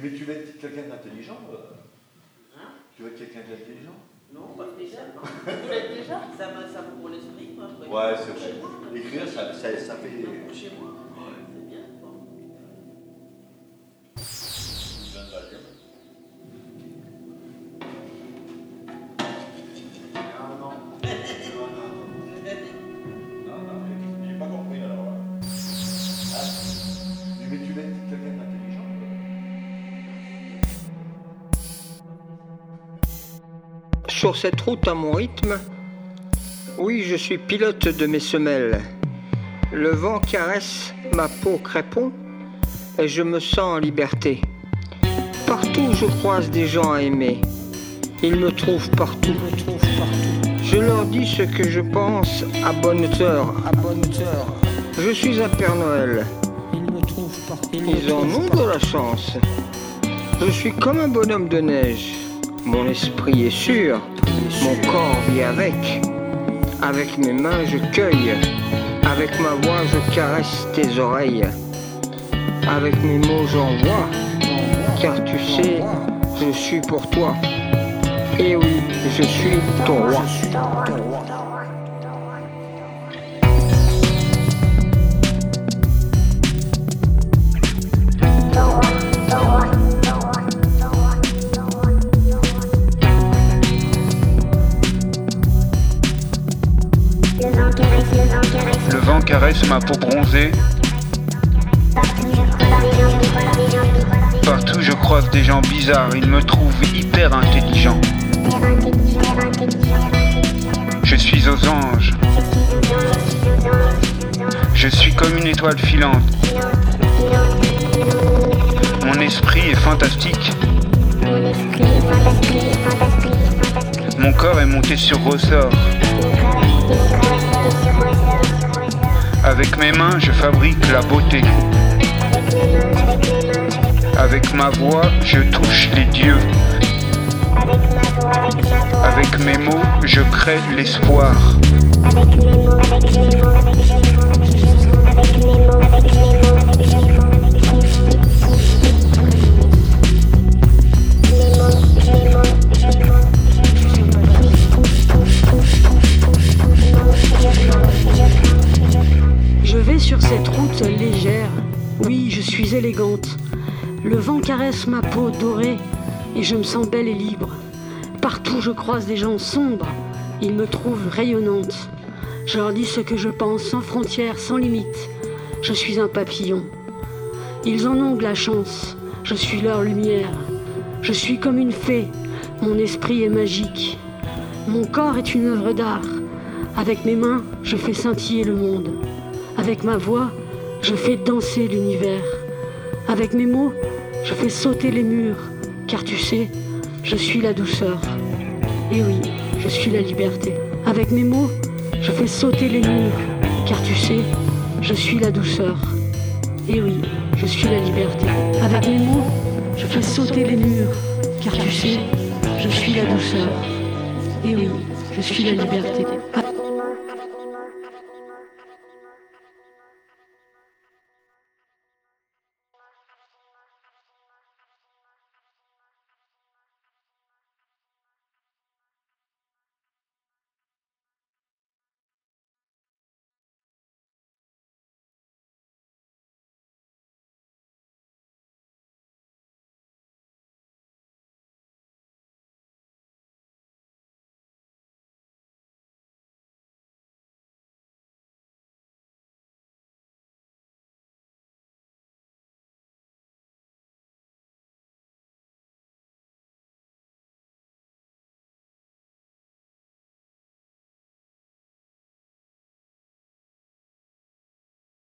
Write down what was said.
Mais tu veux être quelqu'un d'intelligent euh Hein Tu veux être quelqu'un d'intelligent Non, pas spécialement. Vous l'êtes déjà Ça me pour l'esprit, moi. je Ouais, c'est vrai. Écrire, ça, ça, ça fait. Non, Chez moi, Sur cette route à mon rythme, oui, je suis pilote de mes semelles. Le vent caresse ma peau crépon et je me sens en liberté. Partout je croise des gens à aimer. Ils me trouvent partout. Je leur dis ce que je pense à bonne hauteur. À bonne. Je suis un Père Noël. Ils me trouvent partout. Ils en ont de la chance. Je suis comme un bonhomme de neige. Mon esprit est sûr. Mon corps vit avec. Avec mes mains, je cueille. Avec ma voix, je caresse tes oreilles. Avec mes mots, j'envoie. Car tu sais, je suis pour toi. Et oui, je suis ton roi. Caresse ma peau bronzée. Partout je croise des gens bizarres, ils me trouvent hyper intelligent. Je suis aux anges. Je suis comme une étoile filante. Mon esprit est fantastique. Mon corps est monté sur ressort. Avec mes mains, je fabrique la beauté. Avec ma voix, je touche les dieux. Avec mes mots, je crée l'espoir. Légère. Oui, je suis élégante. Le vent caresse ma peau dorée et je me sens belle et libre. Partout je croise des gens sombres. Ils me trouvent rayonnante. Je leur dis ce que je pense sans frontières, sans limites. Je suis un papillon. Ils en ont de la chance. Je suis leur lumière. Je suis comme une fée. Mon esprit est magique. Mon corps est une œuvre d'art. Avec mes mains, je fais scintiller le monde. Avec ma voix, je fais danser l'univers. Avec mes mots, je fais sauter les murs. Car tu sais, je suis la douceur. Et oui, je suis la liberté. Avec mes mots, je fais sauter les murs. Car tu sais, je suis la douceur. Et oui, je suis la liberté. Avec mes mots, je fais sauter les murs. Car tu sais, je suis la douceur. Et oui, je suis la liberté.